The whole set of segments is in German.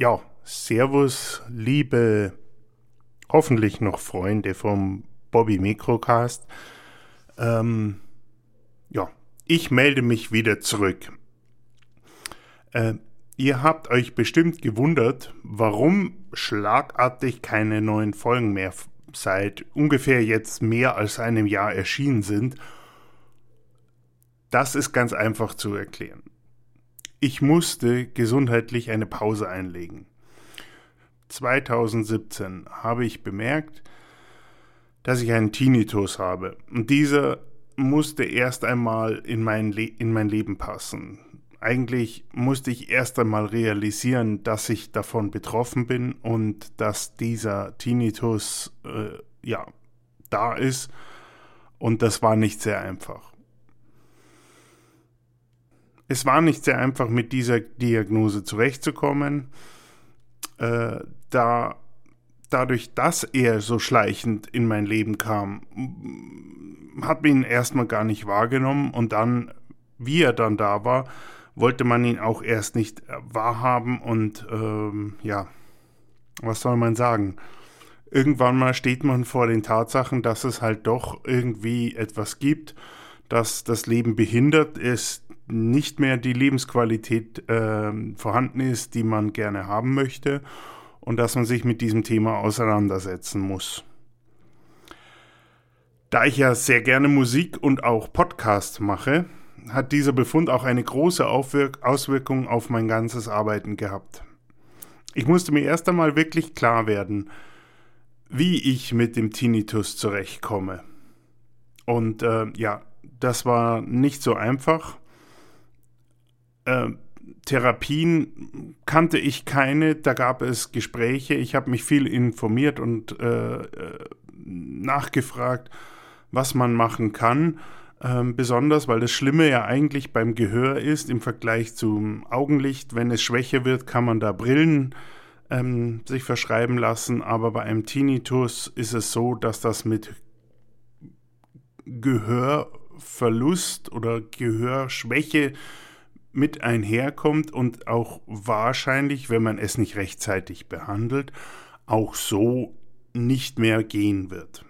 Ja, Servus, liebe hoffentlich noch Freunde vom Bobby Microcast. Ähm, ja, ich melde mich wieder zurück. Äh, ihr habt euch bestimmt gewundert, warum schlagartig keine neuen Folgen mehr seit ungefähr jetzt mehr als einem Jahr erschienen sind. Das ist ganz einfach zu erklären. Ich musste gesundheitlich eine Pause einlegen. 2017 habe ich bemerkt, dass ich einen Tinnitus habe. Und dieser musste erst einmal in mein, Le in mein Leben passen. Eigentlich musste ich erst einmal realisieren, dass ich davon betroffen bin und dass dieser Tinnitus äh, ja da ist. Und das war nicht sehr einfach. Es war nicht sehr einfach, mit dieser Diagnose zurechtzukommen, äh, da dadurch, dass er so schleichend in mein Leben kam, hat man ihn erstmal gar nicht wahrgenommen und dann, wie er dann da war, wollte man ihn auch erst nicht wahrhaben und ähm, ja, was soll man sagen? Irgendwann mal steht man vor den Tatsachen, dass es halt doch irgendwie etwas gibt, das das Leben behindert, ist nicht mehr die Lebensqualität äh, vorhanden ist, die man gerne haben möchte und dass man sich mit diesem Thema auseinandersetzen muss. Da ich ja sehr gerne Musik und auch Podcast mache, hat dieser Befund auch eine große Aufwirk Auswirkung auf mein ganzes Arbeiten gehabt. Ich musste mir erst einmal wirklich klar werden, wie ich mit dem Tinnitus zurechtkomme. Und äh, ja, das war nicht so einfach. Äh, Therapien kannte ich keine, da gab es Gespräche, ich habe mich viel informiert und äh, äh nachgefragt, was man machen kann. Ähm, besonders, weil das Schlimme ja eigentlich beim Gehör ist im Vergleich zum Augenlicht. Wenn es schwächer wird, kann man da Brillen ähm, sich verschreiben lassen, aber bei einem Tinnitus ist es so, dass das mit Gehörverlust oder Gehörschwäche mit einherkommt und auch wahrscheinlich, wenn man es nicht rechtzeitig behandelt, auch so nicht mehr gehen wird.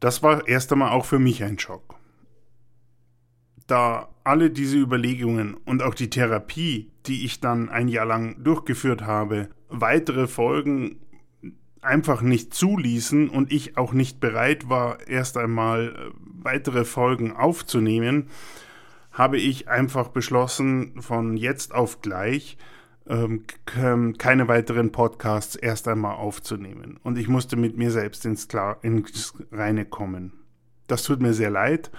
Das war erst einmal auch für mich ein Schock. Da alle diese Überlegungen und auch die Therapie, die ich dann ein Jahr lang durchgeführt habe, weitere Folgen einfach nicht zuließen und ich auch nicht bereit war, erst einmal äh, weitere Folgen aufzunehmen, habe ich einfach beschlossen, von jetzt auf gleich ähm, keine weiteren Podcasts erst einmal aufzunehmen. Und ich musste mit mir selbst ins, Klar ins Reine kommen. Das tut mir sehr leid.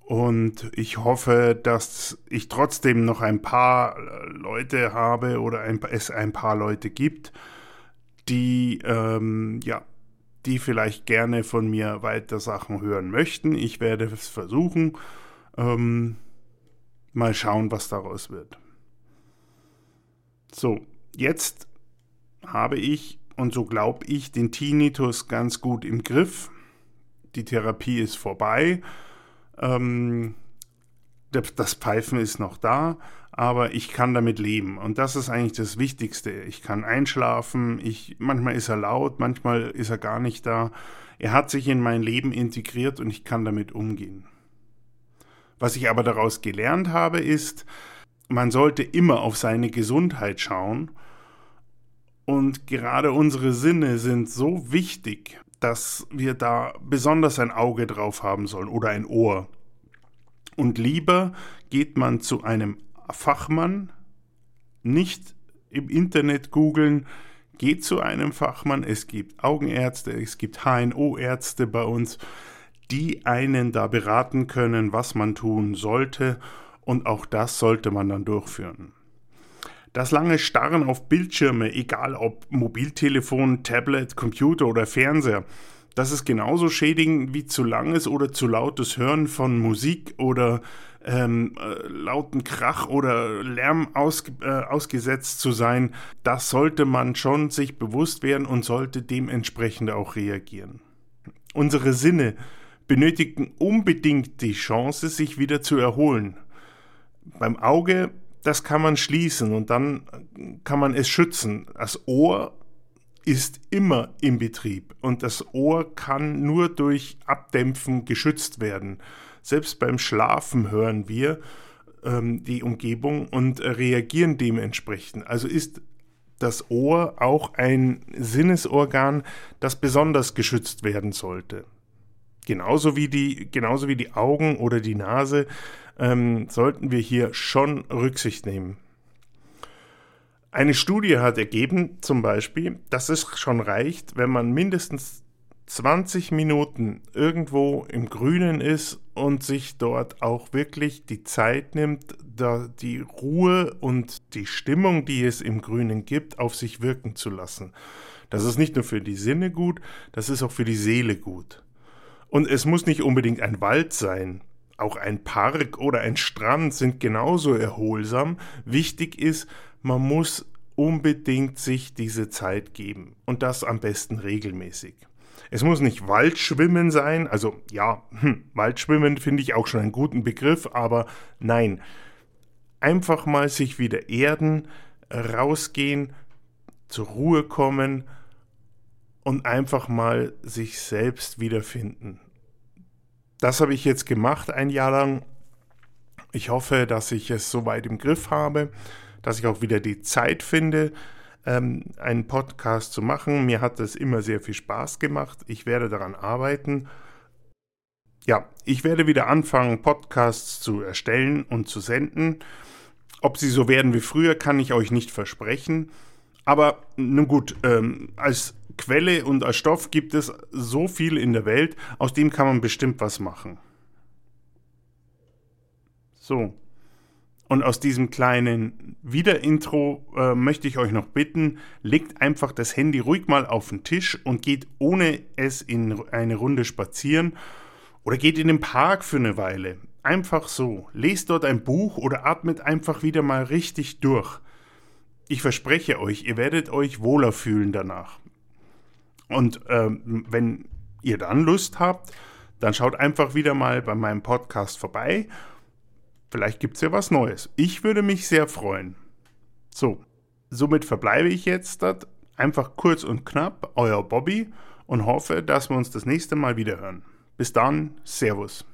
Und ich hoffe, dass ich trotzdem noch ein paar äh, Leute habe oder ein, es ein paar Leute gibt, die, ähm, ja, die vielleicht gerne von mir weiter Sachen hören möchten. Ich werde es versuchen. Ähm, mal schauen, was daraus wird. So, jetzt habe ich und so glaube ich den Tinnitus ganz gut im Griff. Die Therapie ist vorbei. Ähm, das Pfeifen ist noch da aber ich kann damit leben. Und das ist eigentlich das Wichtigste. Ich kann einschlafen, ich, manchmal ist er laut, manchmal ist er gar nicht da. Er hat sich in mein Leben integriert und ich kann damit umgehen. Was ich aber daraus gelernt habe, ist, man sollte immer auf seine Gesundheit schauen. Und gerade unsere Sinne sind so wichtig, dass wir da besonders ein Auge drauf haben sollen oder ein Ohr. Und lieber geht man zu einem Fachmann, nicht im Internet googeln, geht zu einem Fachmann. Es gibt Augenärzte, es gibt HNO-Ärzte bei uns, die einen da beraten können, was man tun sollte. Und auch das sollte man dann durchführen. Das lange Starren auf Bildschirme, egal ob Mobiltelefon, Tablet, Computer oder Fernseher, das ist genauso schädigend wie zu langes oder zu lautes Hören von Musik oder ähm, äh, lauten Krach oder Lärm aus, äh, ausgesetzt zu sein. Das sollte man schon sich bewusst werden und sollte dementsprechend auch reagieren. Unsere Sinne benötigen unbedingt die Chance, sich wieder zu erholen. Beim Auge das kann man schließen und dann kann man es schützen. Das Ohr ist immer im Betrieb und das Ohr kann nur durch Abdämpfen geschützt werden. Selbst beim Schlafen hören wir ähm, die Umgebung und reagieren dementsprechend. Also ist das Ohr auch ein Sinnesorgan, das besonders geschützt werden sollte. Genauso wie die, genauso wie die Augen oder die Nase ähm, sollten wir hier schon Rücksicht nehmen. Eine Studie hat ergeben, zum Beispiel, dass es schon reicht, wenn man mindestens 20 Minuten irgendwo im Grünen ist und sich dort auch wirklich die Zeit nimmt, da die Ruhe und die Stimmung, die es im Grünen gibt, auf sich wirken zu lassen. Das ist nicht nur für die Sinne gut, das ist auch für die Seele gut. Und es muss nicht unbedingt ein Wald sein. Auch ein Park oder ein Strand sind genauso erholsam. Wichtig ist, man muss unbedingt sich diese Zeit geben. Und das am besten regelmäßig. Es muss nicht Waldschwimmen sein, also ja, hm, Waldschwimmen finde ich auch schon einen guten Begriff, aber nein, einfach mal sich wieder erden, rausgehen, zur Ruhe kommen und einfach mal sich selbst wiederfinden. Das habe ich jetzt gemacht ein Jahr lang. Ich hoffe, dass ich es soweit im Griff habe, dass ich auch wieder die Zeit finde, ähm, einen Podcast zu machen. Mir hat es immer sehr viel Spaß gemacht. Ich werde daran arbeiten. Ja, ich werde wieder anfangen, Podcasts zu erstellen und zu senden. Ob sie so werden wie früher, kann ich euch nicht versprechen. Aber nun gut, ähm, als Quelle und als Stoff gibt es so viel in der Welt, aus dem kann man bestimmt was machen. So. Und aus diesem kleinen Wiederintro äh, möchte ich euch noch bitten, legt einfach das Handy ruhig mal auf den Tisch und geht ohne es in eine Runde spazieren oder geht in den Park für eine Weile. Einfach so. Lest dort ein Buch oder atmet einfach wieder mal richtig durch. Ich verspreche euch, ihr werdet euch wohler fühlen danach. Und ähm, wenn ihr dann Lust habt, dann schaut einfach wieder mal bei meinem Podcast vorbei Vielleicht gibt es ja was Neues. Ich würde mich sehr freuen. So, somit verbleibe ich jetzt das. Einfach kurz und knapp, euer Bobby und hoffe, dass wir uns das nächste Mal wieder hören. Bis dann, Servus.